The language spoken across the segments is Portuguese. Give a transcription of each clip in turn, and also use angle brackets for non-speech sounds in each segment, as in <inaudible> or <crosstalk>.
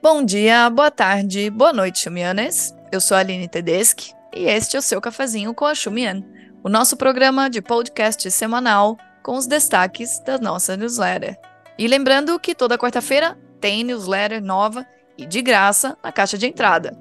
Bom dia, boa tarde, boa noite, Xumianes. Eu sou a Aline Tedeschi e este é o seu cafezinho com a Xumian, o nosso programa de podcast semanal com os destaques da nossa newsletter. E lembrando que toda quarta-feira tem newsletter nova e de graça na caixa de entrada.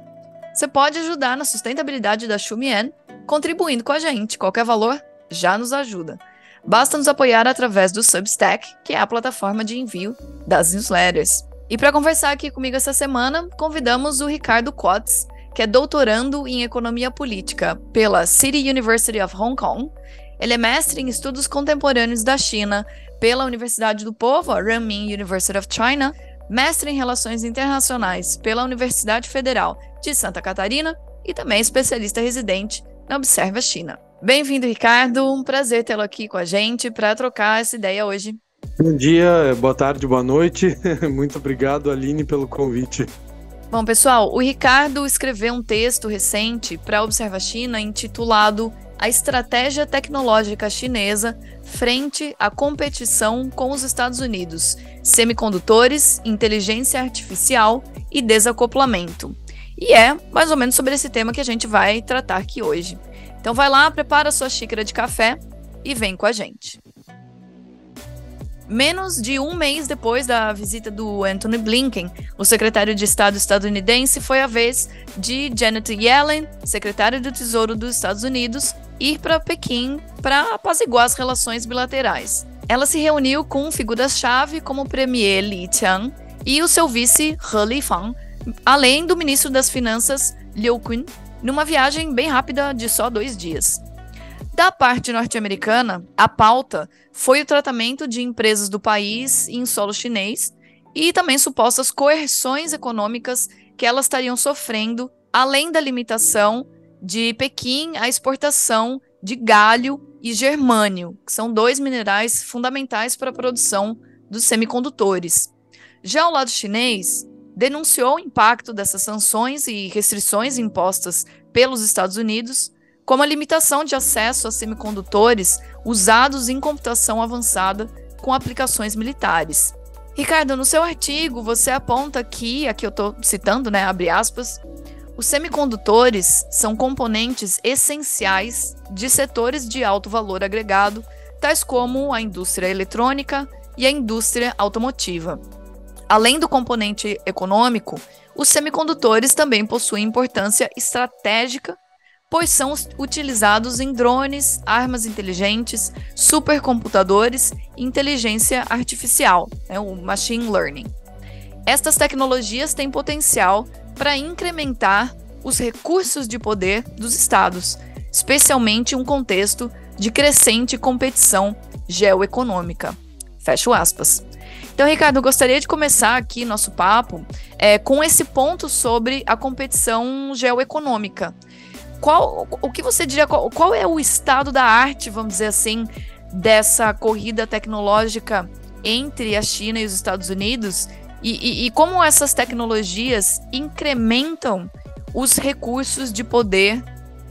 Você pode ajudar na sustentabilidade da Xumian contribuindo com a gente. Qualquer valor já nos ajuda. Basta nos apoiar através do Substack, que é a plataforma de envio das newsletters. E para conversar aqui comigo essa semana, convidamos o Ricardo Quatz, que é doutorando em Economia Política pela City University of Hong Kong. Ele é mestre em Estudos Contemporâneos da China pela Universidade do Povo, a Renmin University of China, mestre em Relações Internacionais pela Universidade Federal de Santa Catarina e também especialista residente na Observa China. Bem-vindo, Ricardo. Um prazer tê-lo aqui com a gente para trocar essa ideia hoje. Bom dia, boa tarde, boa noite. <laughs> Muito obrigado, Aline, pelo convite. Bom, pessoal, o Ricardo escreveu um texto recente para a Observa China intitulado A Estratégia Tecnológica Chinesa frente à competição com os Estados Unidos, semicondutores, inteligência artificial e desacoplamento. E é mais ou menos sobre esse tema que a gente vai tratar aqui hoje. Então vai lá, prepara sua xícara de café e vem com a gente. Menos de um mês depois da visita do Anthony Blinken, o secretário de Estado estadunidense, foi a vez de Janet Yellen, secretária do Tesouro dos Estados Unidos, ir para Pequim para apaziguar as relações bilaterais. Ela se reuniu com figuras-chave como o premier Li Qiang e o seu vice He Lifang, além do ministro das Finanças Liu Qin, numa viagem bem rápida de só dois dias. Da parte norte-americana, a pauta foi o tratamento de empresas do país em solo chinês e também supostas coerções econômicas que elas estariam sofrendo, além da limitação de Pequim à exportação de galho e germânio, que são dois minerais fundamentais para a produção dos semicondutores. Já o lado chinês denunciou o impacto dessas sanções e restrições impostas pelos Estados Unidos como a limitação de acesso a semicondutores usados em computação avançada com aplicações militares. Ricardo, no seu artigo você aponta que, aqui eu estou citando, né, abre aspas, os semicondutores são componentes essenciais de setores de alto valor agregado, tais como a indústria eletrônica e a indústria automotiva. Além do componente econômico, os semicondutores também possuem importância estratégica pois são utilizados em drones, armas inteligentes, supercomputadores e inteligência artificial, né, o machine learning. Estas tecnologias têm potencial para incrementar os recursos de poder dos estados, especialmente em um contexto de crescente competição geoeconômica. Fecho aspas. Então, Ricardo, eu gostaria de começar aqui nosso papo é, com esse ponto sobre a competição geoeconômica qual o que você diria qual, qual, é o estado da arte, vamos dizer assim, dessa corrida tecnológica entre a China e os Estados Unidos e, e, e como essas tecnologias incrementam os recursos de poder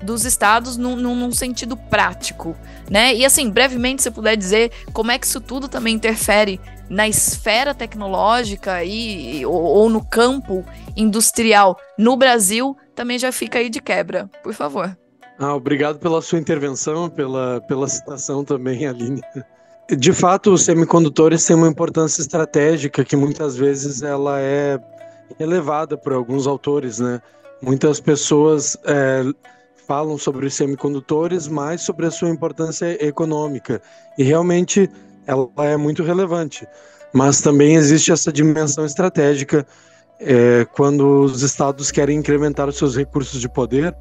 dos estados num, num, sentido prático, né? E assim, brevemente, se puder dizer como é que isso tudo também interfere na esfera tecnológica e, ou, ou no campo industrial no Brasil, também já fica aí de quebra, por favor. Ah, obrigado pela sua intervenção, pela, pela citação também, Aline. De fato, os semicondutores têm uma importância estratégica que muitas vezes ela é elevada por alguns autores, né? Muitas pessoas é, falam sobre os semicondutores, mais sobre a sua importância econômica. E realmente ela é muito relevante. Mas também existe essa dimensão estratégica é, quando os estados querem incrementar os seus recursos de poder,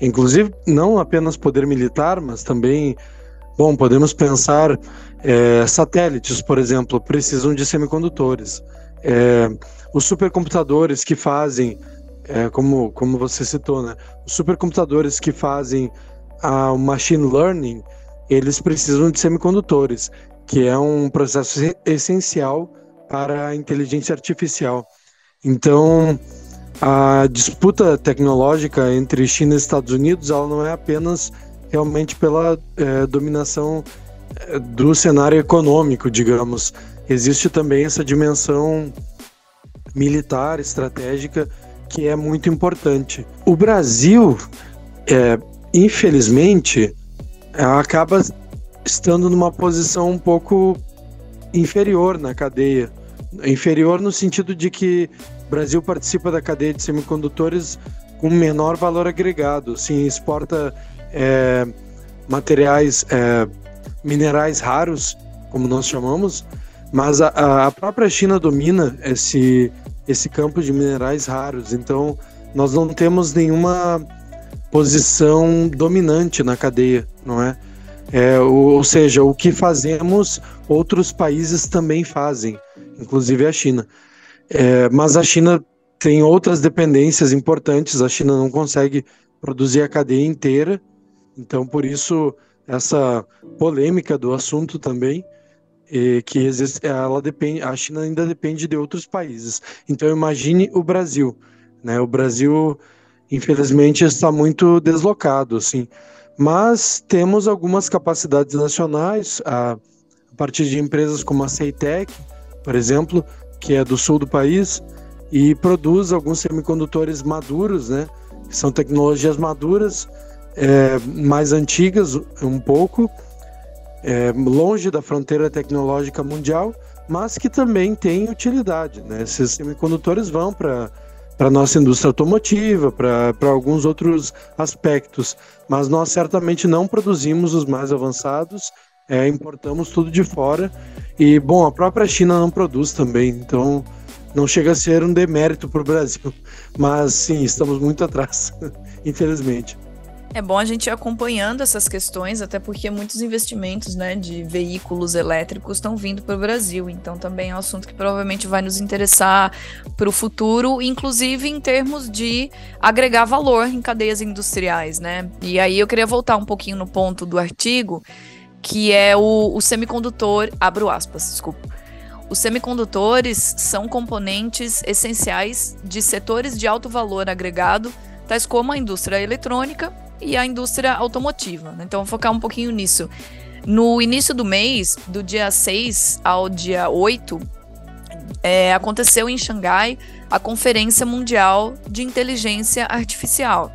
inclusive não apenas poder militar, mas também, bom, podemos pensar é, satélites, por exemplo, precisam de semicondutores. É, os supercomputadores que fazem, é, como, como você citou, né? Os supercomputadores que fazem a machine learning, eles precisam de semicondutores, que é um processo essencial para a inteligência artificial. Então, a disputa tecnológica entre China e Estados Unidos, ela não é apenas realmente pela é, dominação é, do cenário econômico, digamos. Existe também essa dimensão militar, estratégica, que é muito importante. O Brasil, é, infelizmente, acaba estando numa posição um pouco inferior na cadeia. Inferior no sentido de que o Brasil participa da cadeia de semicondutores com menor valor agregado. Sim, exporta é, materiais, é, minerais raros, como nós chamamos, mas a, a própria China domina esse, esse campo de minerais raros. Então, nós não temos nenhuma posição dominante na cadeia, não é? é ou seja, o que fazemos, outros países também fazem, inclusive a China. É, mas a China tem outras dependências importantes, a China não consegue produzir a cadeia inteira, então por isso essa polêmica do assunto também, é, que existe, ela depende, a China ainda depende de outros países. Então imagine o Brasil, né? O Brasil infelizmente está muito deslocado, assim. Mas temos algumas capacidades nacionais a, a partir de empresas como a Ceitec, por exemplo, que é do sul do país e produz alguns semicondutores maduros, né? Que são tecnologias maduras, é, mais antigas um pouco, é, longe da fronteira tecnológica mundial, mas que também têm utilidade, né? Esses semicondutores vão para para nossa indústria automotiva, para alguns outros aspectos. Mas nós certamente não produzimos os mais avançados, é, importamos tudo de fora. E, bom, a própria China não produz também, então não chega a ser um demérito para o Brasil. Mas sim, estamos muito atrás, <laughs> infelizmente. É bom a gente ir acompanhando essas questões, até porque muitos investimentos né, de veículos elétricos estão vindo para o Brasil. Então, também é um assunto que provavelmente vai nos interessar para o futuro, inclusive em termos de agregar valor em cadeias industriais. Né? E aí eu queria voltar um pouquinho no ponto do artigo, que é o, o semicondutor. Abro aspas, desculpa. Os semicondutores são componentes essenciais de setores de alto valor agregado, tais como a indústria eletrônica e a indústria automotiva. Né? Então, vou focar um pouquinho nisso. No início do mês, do dia 6 ao dia 8, é, aconteceu em Xangai a Conferência Mundial de Inteligência Artificial.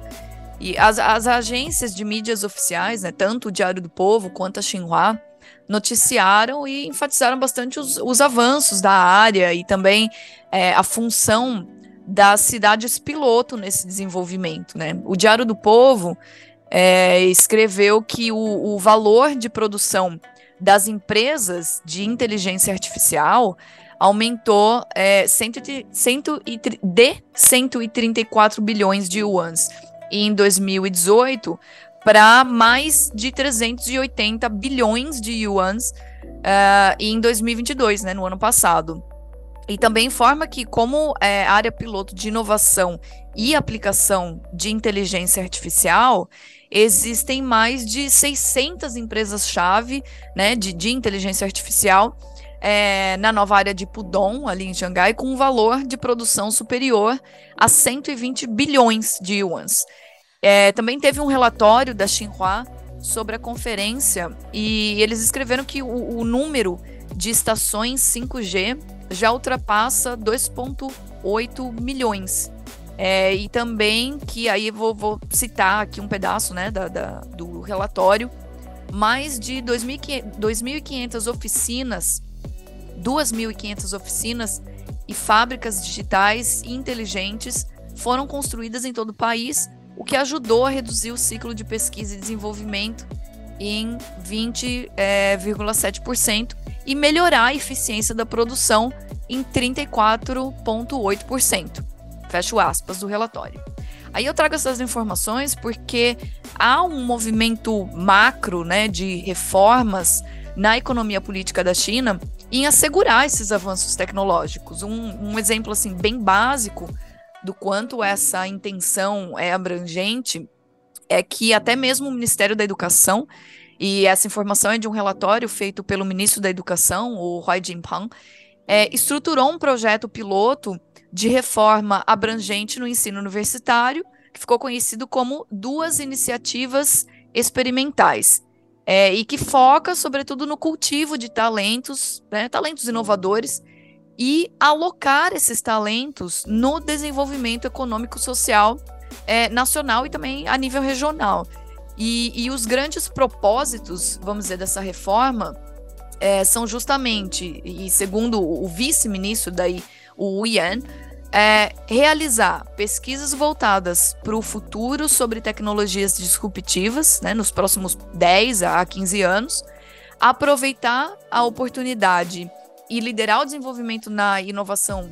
E as, as agências de mídias oficiais, né, tanto o Diário do Povo quanto a Xinhua, noticiaram e enfatizaram bastante os, os avanços da área e também é, a função das cidades piloto nesse desenvolvimento. Né? O Diário do Povo é, escreveu que o, o, valor de produção das empresas de inteligência artificial aumentou é, cento, cento e, de 134 bilhões de yuans em 2018 para mais de 380 bilhões de yuans uh, em 2022, né, no ano passado. E também informa que, como é, área piloto de inovação e aplicação de inteligência artificial, existem mais de 600 empresas-chave né, de, de inteligência artificial é, na nova área de Pudong, ali em Xangai, com um valor de produção superior a 120 bilhões de yuans. É, também teve um relatório da Xinhua sobre a conferência e eles escreveram que o, o número de estações 5G já ultrapassa 2,8 milhões. É, e também que aí vou, vou, citar aqui um pedaço né, da, da do relatório, mais de 2.500 oficinas, 2.500 oficinas e fábricas digitais e inteligentes foram construídas em todo o país, o que ajudou a reduzir o ciclo de pesquisa e desenvolvimento em 20,7% e melhorar a eficiência da produção em 34,8%. Fecho aspas do relatório. Aí eu trago essas informações porque há um movimento macro né, de reformas na economia política da China em assegurar esses avanços tecnológicos. Um, um exemplo assim bem básico do quanto essa intenção é abrangente é que até mesmo o Ministério da Educação e essa informação é de um relatório feito pelo ministro da Educação, o Huai Jinpeng, é, estruturou um projeto piloto de reforma abrangente no ensino universitário, que ficou conhecido como Duas Iniciativas Experimentais, é, e que foca, sobretudo, no cultivo de talentos, né, talentos inovadores, e alocar esses talentos no desenvolvimento econômico-social é, nacional e também a nível regional. E, e, os grandes propósitos, vamos dizer, dessa reforma é, são justamente, e segundo o vice-ministro daí, o Yan, é realizar pesquisas voltadas para o futuro sobre tecnologias disruptivas, né, nos próximos 10 a 15 anos, aproveitar a oportunidade e liderar o desenvolvimento na inovação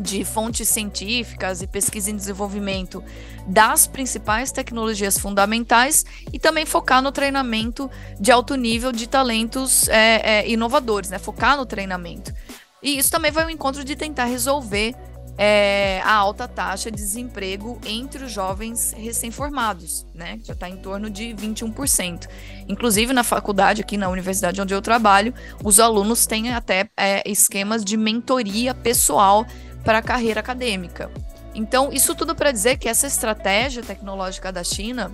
de fontes científicas e pesquisa em desenvolvimento das principais tecnologias fundamentais e também focar no treinamento de alto nível de talentos é, é, inovadores, né? Focar no treinamento. E isso também vai ao encontro de tentar resolver é, a alta taxa de desemprego entre os jovens recém-formados, né? Já está em torno de 21%. Inclusive, na faculdade, aqui na universidade onde eu trabalho, os alunos têm até é, esquemas de mentoria pessoal para a carreira acadêmica. Então, isso tudo para dizer que essa estratégia tecnológica da China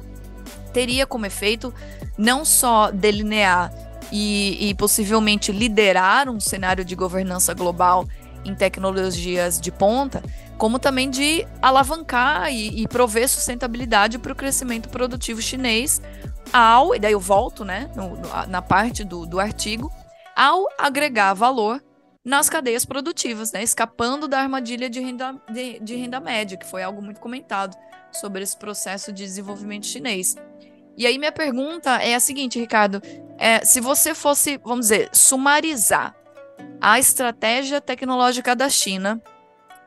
teria como efeito não só delinear e, e possivelmente liderar um cenário de governança global em tecnologias de ponta, como também de alavancar e, e prover sustentabilidade para o crescimento produtivo chinês ao, e daí eu volto né, no, no, na parte do, do artigo, ao agregar valor nas cadeias produtivas, né, escapando da armadilha de renda, de, de renda média, que foi algo muito comentado sobre esse processo de desenvolvimento chinês. E aí minha pergunta é a seguinte, Ricardo, é, se você fosse, vamos dizer, sumarizar a estratégia tecnológica da China,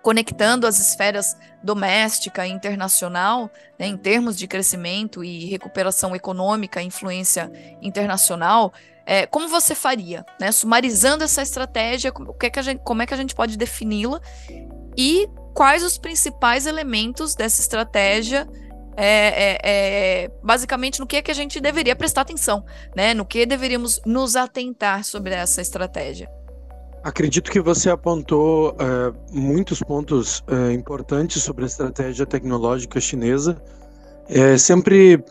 conectando as esferas doméstica e internacional, né, em termos de crescimento e recuperação econômica, influência internacional, é, como você faria, né? Sumarizando essa estratégia, como, que é que a gente, como é que a gente pode defini-la e quais os principais elementos dessa estratégia é, é, é, basicamente no que é que a gente deveria prestar atenção, né? No que deveríamos nos atentar sobre essa estratégia. Acredito que você apontou uh, muitos pontos uh, importantes sobre a estratégia tecnológica chinesa. É, sempre,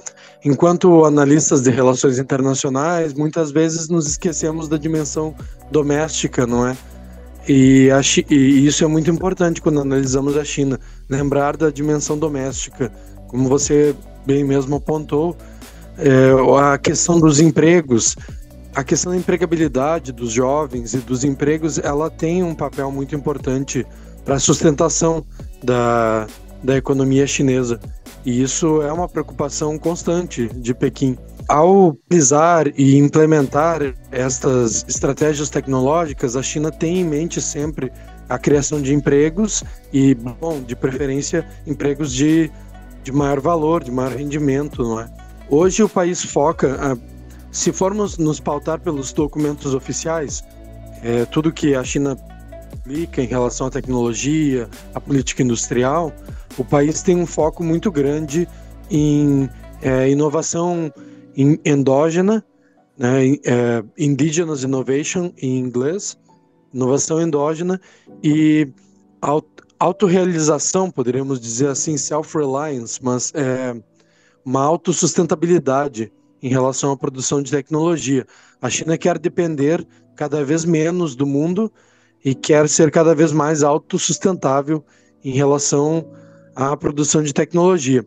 enquanto analistas de relações internacionais, muitas vezes nos esquecemos da dimensão doméstica, não é? E, a, e isso é muito importante quando analisamos a China, lembrar da dimensão doméstica. Como você bem mesmo apontou, é, a questão dos empregos, a questão da empregabilidade dos jovens e dos empregos, ela tem um papel muito importante para a sustentação da, da economia chinesa. E isso é uma preocupação constante de Pequim. Ao utilizar e implementar estas estratégias tecnológicas, a China tem em mente sempre a criação de empregos e, bom, de preferência, empregos de, de maior valor, de maior rendimento, não é? Hoje o país foca se formos nos pautar pelos documentos oficiais, é, tudo que a China aplica em relação à tecnologia, à política industrial, o país tem um foco muito grande em é, inovação endógena, né, é, indigenous innovation em inglês, inovação endógena e autorrealização, poderíamos dizer assim, self-reliance, mas é, uma autossustentabilidade em relação à produção de tecnologia. A China quer depender cada vez menos do mundo e quer ser cada vez mais autossustentável em relação à produção de tecnologia.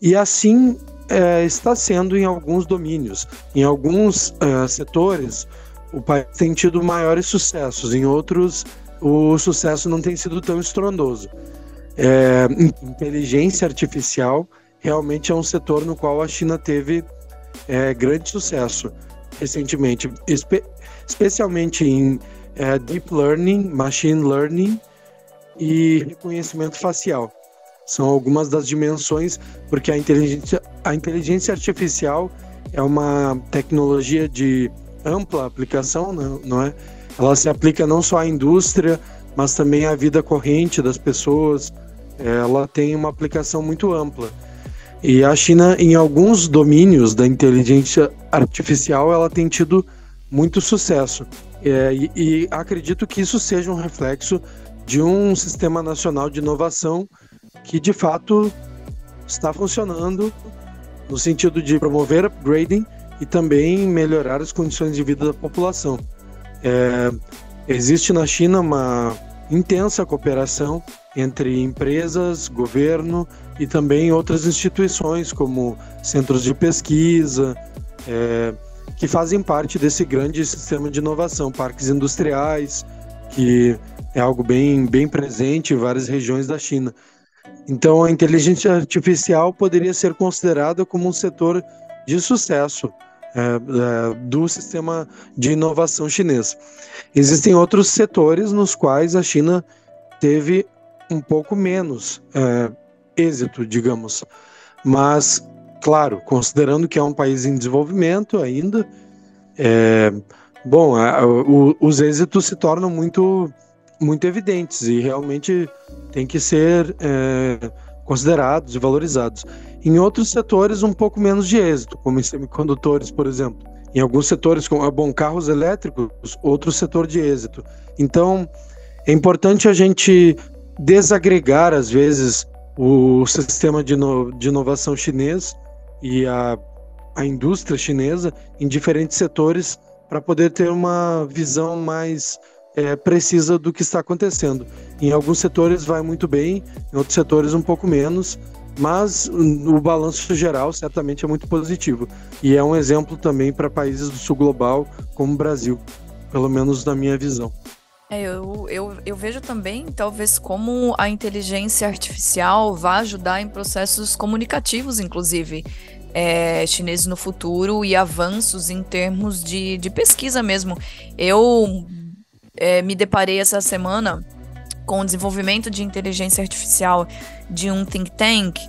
E assim é, está sendo em alguns domínios. Em alguns é, setores, o país tem tido maiores sucessos, em outros, o sucesso não tem sido tão estrondoso. É, inteligência artificial realmente é um setor no qual a China teve é, grande sucesso recentemente, espe especialmente em é, deep learning, machine learning e reconhecimento facial. São algumas das dimensões, porque a inteligência, a inteligência artificial é uma tecnologia de ampla aplicação, não, não é? Ela se aplica não só à indústria, mas também à vida corrente das pessoas. Ela tem uma aplicação muito ampla. E a China, em alguns domínios da inteligência artificial, ela tem tido muito sucesso. É, e, e, acredito que isso seja um reflexo de um sistema nacional de inovação que, de fato, está funcionando no sentido de promover upgrading e também melhorar as condições de vida da população. É, existe na China uma, intensa cooperação entre empresas, governo e também outras instituições, como centros de pesquisa, é, que fazem parte desse grande sistema de inovação, parques industriais, que é algo bem, bem presente em várias regiões da China. Então, a inteligência artificial poderia ser considerada como um setor de sucesso é, é, do sistema de inovação chinês. Existem outros setores nos quais a China teve um pouco menos é, êxito, digamos. Mas, claro, considerando que é um país em desenvolvimento ainda, é, bom, a, o, os êxitos se tornam muito, muito evidentes e realmente tem que ser é, considerados e valorizados. Em outros setores, um pouco menos de êxito, como em semicondutores, por exemplo. Em alguns setores, como bom, carros elétricos, outro setor de êxito. Então, é importante a gente desagregar, às vezes, o sistema de, no, de inovação chinês e a, a indústria chinesa em diferentes setores para poder ter uma visão mais é, precisa do que está acontecendo. Em alguns setores vai muito bem, em outros setores um pouco menos, mas o balanço geral certamente é muito positivo. E é um exemplo também para países do sul global, como o Brasil, pelo menos na minha visão. É, eu, eu, eu vejo também, talvez, como a inteligência artificial vai ajudar em processos comunicativos, inclusive, é, chineses no futuro e avanços em termos de, de pesquisa mesmo. Eu é, me deparei essa semana com o desenvolvimento de inteligência artificial de um think tank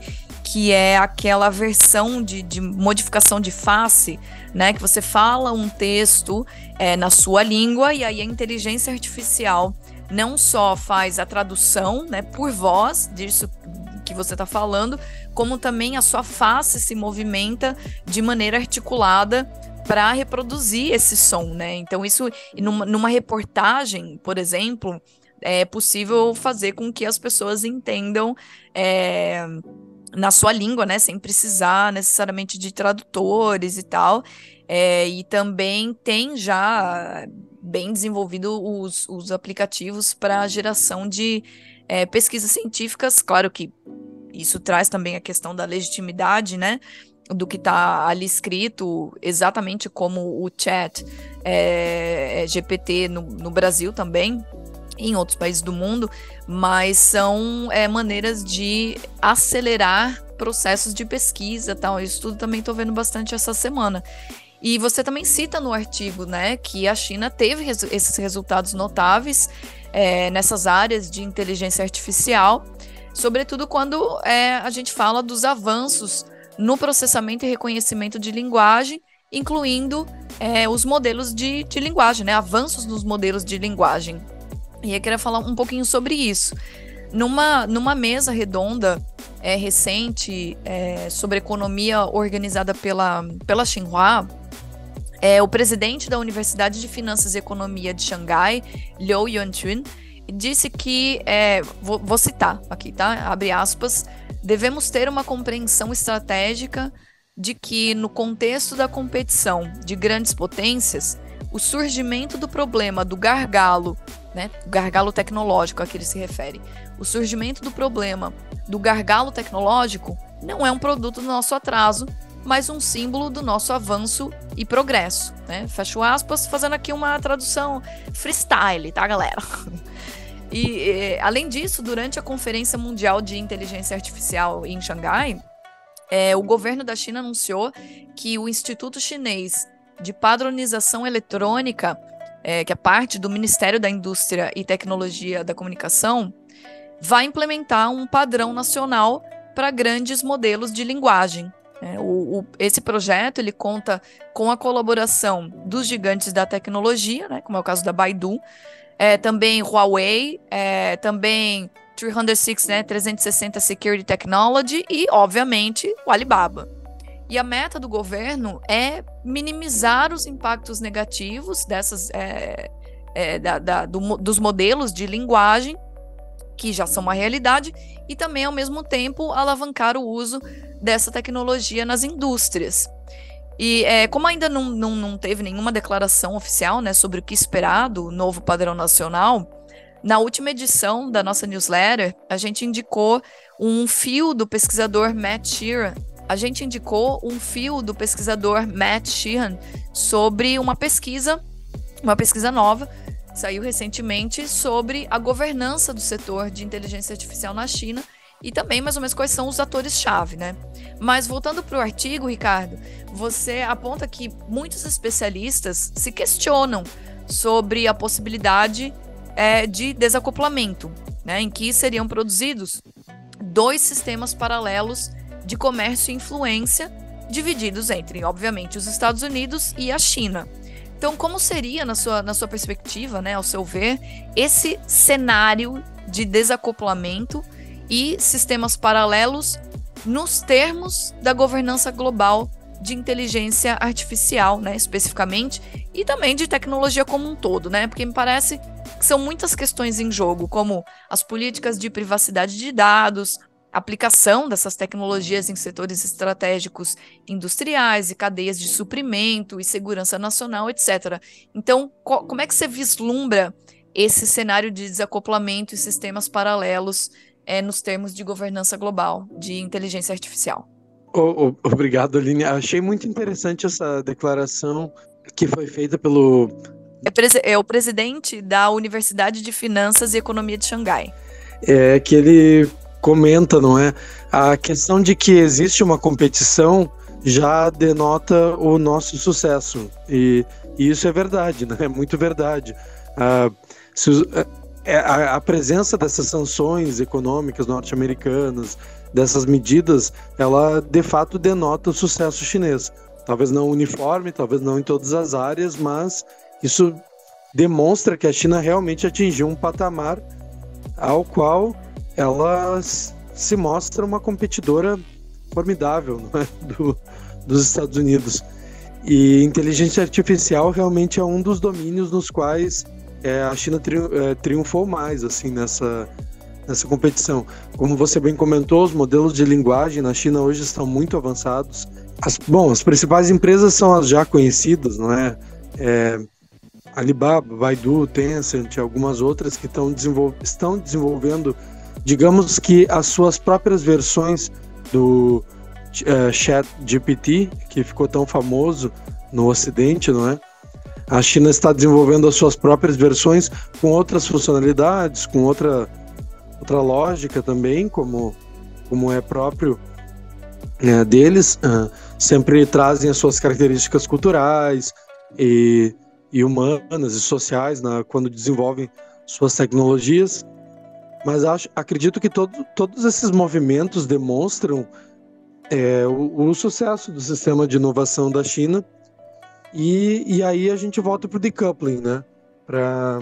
que é aquela versão de, de, modificação de face, né? Que você fala um texto é, na sua língua e aí a inteligência artificial não só faz a tradução, né, por voz disso que você está falando, como também a sua face se movimenta de maneira articulada para reproduzir esse som, né? Então isso numa, numa reportagem, por exemplo, é possível fazer com que as pessoas entendam é, na sua língua, né, sem precisar necessariamente de tradutores e tal. É, e também tem já bem desenvolvido os, os aplicativos para geração de é, pesquisas científicas. Claro que isso traz também a questão da legitimidade, né? Do que está ali escrito, exatamente como o chat é, é GPT no, no Brasil também, em outros países do mundo, mas são é, maneiras de acelerar processos de pesquisa tal. Isso tudo também estou vendo bastante essa semana. E você também cita no artigo, né, que a China teve res esses resultados notáveis é, nessas áreas de inteligência artificial, sobretudo quando é, a gente fala dos avanços no processamento e reconhecimento de linguagem, incluindo é, os modelos de, de linguagem, né, avanços nos modelos de linguagem. E eu queria falar um pouquinho sobre isso. Numa, numa mesa redonda é, recente é, sobre economia organizada pela, pela Xinhua, é, o presidente da Universidade de Finanças e Economia de Xangai, Liu Yuanchun, disse que, é, vou, vou citar aqui, tá? Abre aspas, devemos ter uma compreensão estratégica de que, no contexto da competição de grandes potências, o surgimento do problema do gargalo, né, o gargalo tecnológico a que ele se refere, o surgimento do problema do gargalo tecnológico não é um produto do nosso atraso, mas um símbolo do nosso avanço e progresso, né? Fecho aspas, fazendo aqui uma tradução freestyle, tá, galera? <laughs> E, além disso, durante a Conferência Mundial de Inteligência Artificial em Xangai, é, o governo da China anunciou que o Instituto Chinês de padronização eletrônica, é, que é parte do Ministério da Indústria e Tecnologia da Comunicação, vai implementar um padrão nacional para grandes modelos de linguagem. É, o, o, esse projeto ele conta com a colaboração dos gigantes da tecnologia, né, como é o caso da Baidu, é, também Huawei, é, também 306, né, 360 Security Technology e, obviamente, o Alibaba. E a meta do governo é minimizar os impactos negativos dessas é, é, da, da, do, dos modelos de linguagem que já são uma realidade e também ao mesmo tempo alavancar o uso dessa tecnologia nas indústrias. E é, como ainda não, não, não teve nenhuma declaração oficial né, sobre o que esperar do novo padrão nacional, Na última edição da nossa newsletter, a gente indicou um fio do pesquisador Matt Sheeran. A gente indicou um fio do pesquisador Matt Sheehan sobre uma pesquisa, uma pesquisa nova, saiu recentemente sobre a governança do setor de inteligência artificial na China e também mais ou menos quais são os atores-chave, né? Mas voltando para o artigo, Ricardo, você aponta que muitos especialistas se questionam sobre a possibilidade é, de desacoplamento, né, em que seriam produzidos dois sistemas paralelos de comércio e influência, divididos entre, obviamente, os Estados Unidos e a China. Então, como seria, na sua, na sua perspectiva, né, ao seu ver, esse cenário de desacoplamento e sistemas paralelos nos termos da governança global de inteligência artificial, né, especificamente, e também de tecnologia como um todo, né? Porque me parece que são muitas questões em jogo, como as políticas de privacidade de dados, aplicação dessas tecnologias em setores estratégicos industriais e cadeias de suprimento e segurança nacional, etc. Então, co como é que você vislumbra esse cenário de desacoplamento e sistemas paralelos é, nos termos de governança global de inteligência artificial? Oh, oh, obrigado, Aline. Achei muito interessante essa declaração que foi feita pelo. É, é, o presidente da Universidade de Finanças e Economia de Xangai. É que ele comenta, não é? A questão de que existe uma competição já denota o nosso sucesso. E, e isso é verdade, né? É muito verdade. Ah, se, é, a, a presença dessas sanções econômicas norte-americanas, dessas medidas, ela de fato denota o sucesso chinês. Talvez não uniforme, talvez não em todas as áreas, mas isso demonstra que a China realmente atingiu um patamar ao qual ela se mostra uma competidora formidável é? <laughs> Do, dos Estados Unidos. E inteligência artificial realmente é um dos domínios nos quais é, a China tri, é, triunfou mais assim nessa, nessa competição. Como você bem comentou, os modelos de linguagem na China hoje estão muito avançados. As, bom, as principais empresas são as já conhecidas, não é? é Alibaba, Baidu, Tencent, algumas outras que desenvol estão desenvolvendo, digamos que as suas próprias versões do uh, Chat GPT, que ficou tão famoso no Ocidente, não é? A China está desenvolvendo as suas próprias versões com outras funcionalidades, com outra outra lógica também, como, como é próprio né, deles, uh, sempre trazem as suas características culturais e, e humanas e sociais né, quando desenvolvem suas tecnologias. Mas acho, acredito que todo, todos esses movimentos demonstram é, o, o, sucesso do sistema de inovação da China. E, e aí a gente volta para o decoupling, né? Para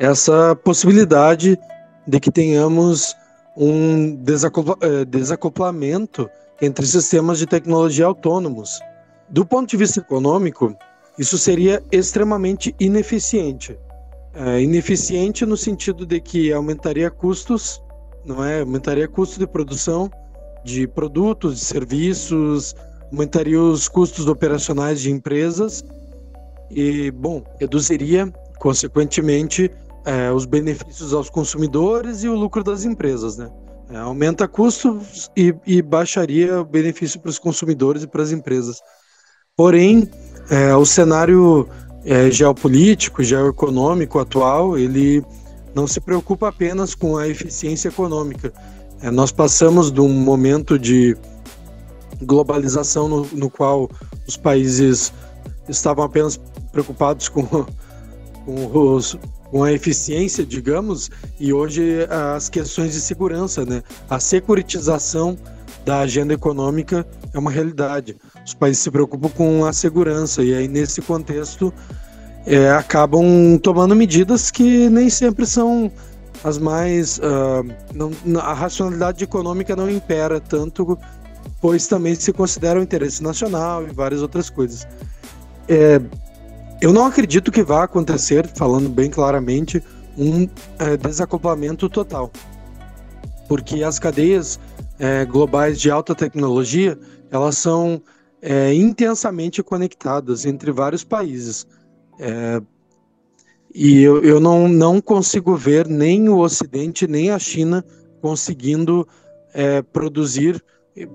essa possibilidade de que tenhamos um desacopla eh, desacoplamento entre sistemas de tecnologia autônomos. Do ponto de vista econômico, isso seria extremamente ineficiente. É, ineficiente no sentido de que aumentaria custos, não é? Aumentaria custos de produção de produtos, de serviços, aumentaria os custos operacionais de empresas e, bom, reduziria, consequentemente, é, os benefícios aos consumidores e o lucro das empresas, né? É, aumenta custos e, e, baixaria o benefício para os consumidores e para as empresas. Porém, é, o cenário é, geopolítico, geoeconômico atual, ele não se preocupa apenas com a eficiência econômica. É, nós passamos de um momento de globalização no, no qual os países estavam apenas preocupados com, com os com a eficiência, digamos, e hoje as questões de segurança, né? A securitização da agenda econômica é uma realidade. Os países se preocupam com a segurança e aí nesse contexto é, acabam tomando medidas que nem sempre são as mais uh, não, a racionalidade econômica não impera tanto, pois também se considera o interesse nacional e várias outras coisas. É, eu não acredito que vá acontecer, falando bem claramente, um é, desacoplamento total. Porque as cadeias é, globais de alta tecnologia, elas são é, intensamente conectadas entre vários países. É, E eu, eu não, não consigo ver nem o Ocidente nem a China conseguindo é, produzir,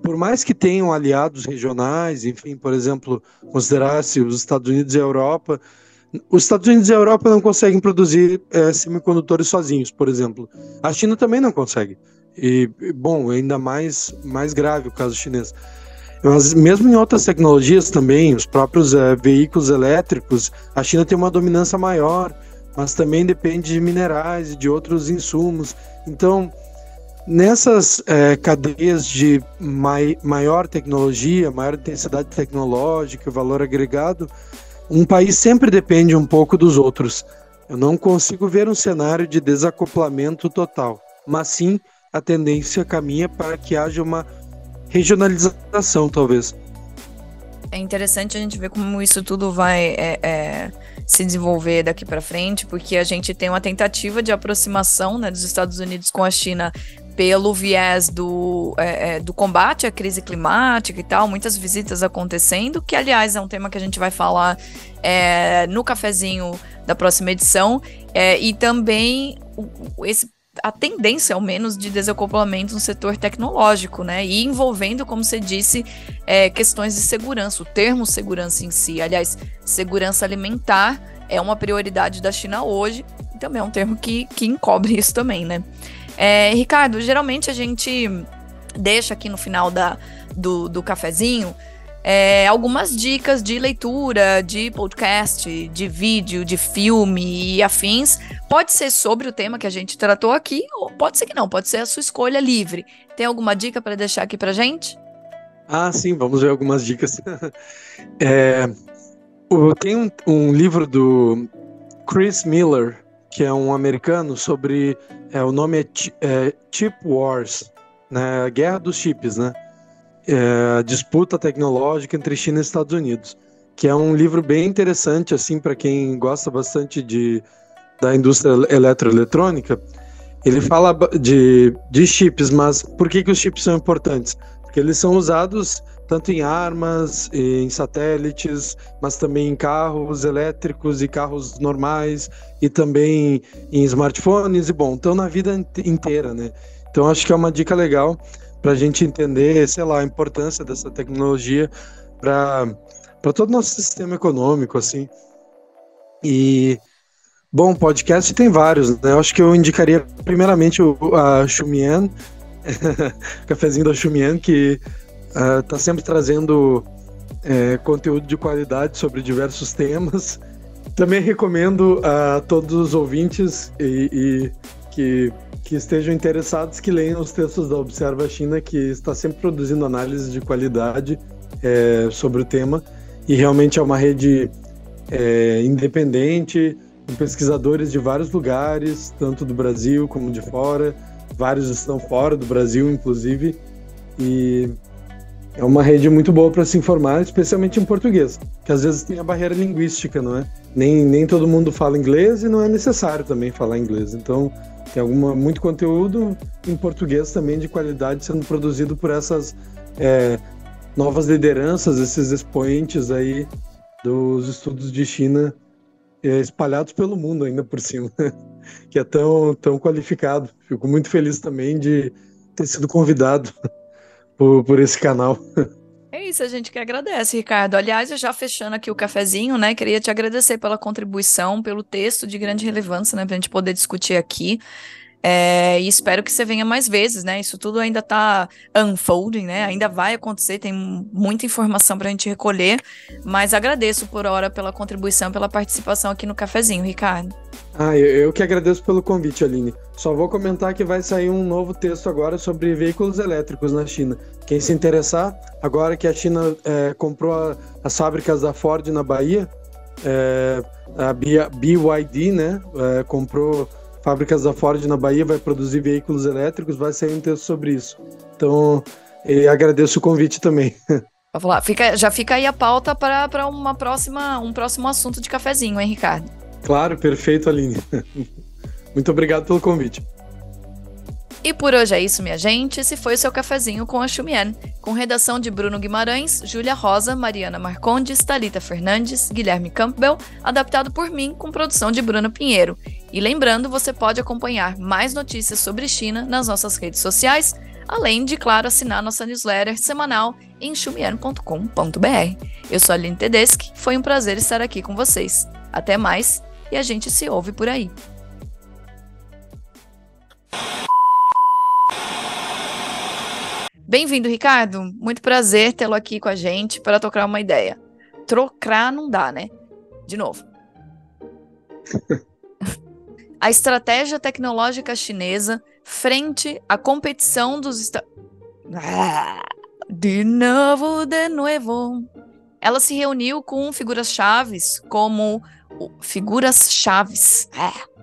por mais que tenham aliados regionais, enfim, por exemplo, considerasse os Estados Unidos e a Europa, os Estados Unidos e a Europa não conseguem produzir é, semicondutores sozinhos, por exemplo. A China também não consegue. E, bom, ainda mais, mais grave o caso chinês. Mas mesmo em outras tecnologias também, os próprios é, veículos elétricos, a China tem uma dominância maior mas também depende de minerais e de outros insumos. Então, nessas é, cadeias de mai, maior tecnologia, maior intensidade tecnológica, valor agregado, um país sempre depende um pouco dos outros. Eu não consigo ver um cenário de desacoplamento total, mas sim a tendência caminha para que haja uma regionalização, talvez. É interessante a gente ver como isso tudo vai é, é, se desenvolver daqui para frente, porque a gente tem uma tentativa de aproximação né, dos Estados Unidos com a China pelo viés do, é, é, do combate à crise climática e tal, muitas visitas acontecendo, que aliás é um tema que a gente vai falar é, no cafezinho da próxima edição, é, e também esse a tendência, ao menos, de desacoplamento no setor tecnológico, né? E envolvendo, como você disse, é, questões de segurança, o termo segurança em si. Aliás, segurança alimentar é uma prioridade da China hoje, e também é um termo que, que encobre isso também, né? É, Ricardo, geralmente a gente deixa aqui no final da, do, do cafezinho é, algumas dicas de leitura, de podcast, de vídeo, de filme e afins. Pode ser sobre o tema que a gente tratou aqui, ou pode ser que não, pode ser a sua escolha livre. Tem alguma dica para deixar aqui para gente? Ah, sim, vamos ver algumas dicas. <laughs> é, tem um, um, livro do Chris Miller, que é um americano, sobre. É, o nome é, é Chip Wars, né? Guerra dos Chips, né? É, disputa tecnológica entre China e Estados Unidos, que é um livro bem interessante assim para quem gosta bastante de da indústria eletroeletrônica. Ele fala de, de chips, mas por que, que os chips são importantes? Porque eles são usados tanto em armas, em satélites, mas também em carros elétricos e carros normais, e também em smartphones, e bom, então na vida inteira, né? Então acho que é uma dica legal para a gente entender, sei lá, a importância dessa tecnologia para todo o nosso sistema econômico, assim. E bom, podcast tem vários, né? Eu acho que eu indicaria primeiramente o, a Xumian, <laughs> cafezinho da Xumian, que está uh, sempre trazendo é, conteúdo de qualidade sobre diversos <laughs> temas. Também recomendo a todos os ouvintes e, e que que estejam interessados que leiam os textos da Observa China, que está sempre produzindo análises de qualidade é, sobre o tema e realmente é uma rede é, independente, com pesquisadores de vários lugares, tanto do Brasil como de fora. Vários estão fora do Brasil, inclusive, e é uma rede muito boa para se informar, especialmente em português, que às vezes tem a barreira linguística, não é? Nem, nem todo mundo fala inglês e não é necessário também falar inglês. Então, tem alguma, muito conteúdo em português também de qualidade sendo produzido por essas é, novas lideranças, esses expoentes aí dos estudos de China é, espalhados pelo mundo ainda por cima, <laughs> que é tão, tão qualificado. Fico muito feliz também de ter sido convidado <laughs> por, por esse canal. <laughs> É isso, a gente que agradece, Ricardo. Aliás, eu já fechando aqui o cafezinho, né? Queria te agradecer pela contribuição, pelo texto de grande relevância, né? Pra gente poder discutir aqui. É, e espero que você venha mais vezes, né? Isso tudo ainda está unfolding, né? Ainda vai acontecer, tem muita informação para a gente recolher, mas agradeço por hora pela contribuição, pela participação aqui no cafezinho, Ricardo. Ah, eu, eu que agradeço pelo convite, Aline. Só vou comentar que vai sair um novo texto agora sobre veículos elétricos na China. Quem se interessar, agora que a China é, comprou a, as fábricas da Ford na Bahia, é, a BYD, né, é, comprou fábricas da Ford na Bahia, vai produzir veículos elétricos, vai sair um texto sobre isso. Então, agradeço o convite também. <laughs> Falar, fica, já fica aí a pauta para uma próxima, um próximo assunto de cafezinho, hein, Ricardo? Claro, perfeito, Aline. <laughs> Muito obrigado pelo convite. E por hoje é isso, minha gente. Esse foi o seu cafezinho com a Xumian, com redação de Bruno Guimarães, Júlia Rosa, Mariana Marcondes, Talita Fernandes, Guilherme Campbell, adaptado por mim, com produção de Bruno Pinheiro. E lembrando, você pode acompanhar mais notícias sobre China nas nossas redes sociais, além de, claro, assinar nossa newsletter semanal em xumian.com.br. Eu sou a Aline Tedeschi, foi um prazer estar aqui com vocês. Até mais e a gente se ouve por aí. Bem-vindo, Ricardo. Muito prazer tê-lo aqui com a gente para trocar uma ideia. Trocar não dá, né? De novo. <laughs> a estratégia tecnológica chinesa frente à competição dos Estados. Ah, de novo, de novo. Ela se reuniu com figuras chaves como figuras chaves. É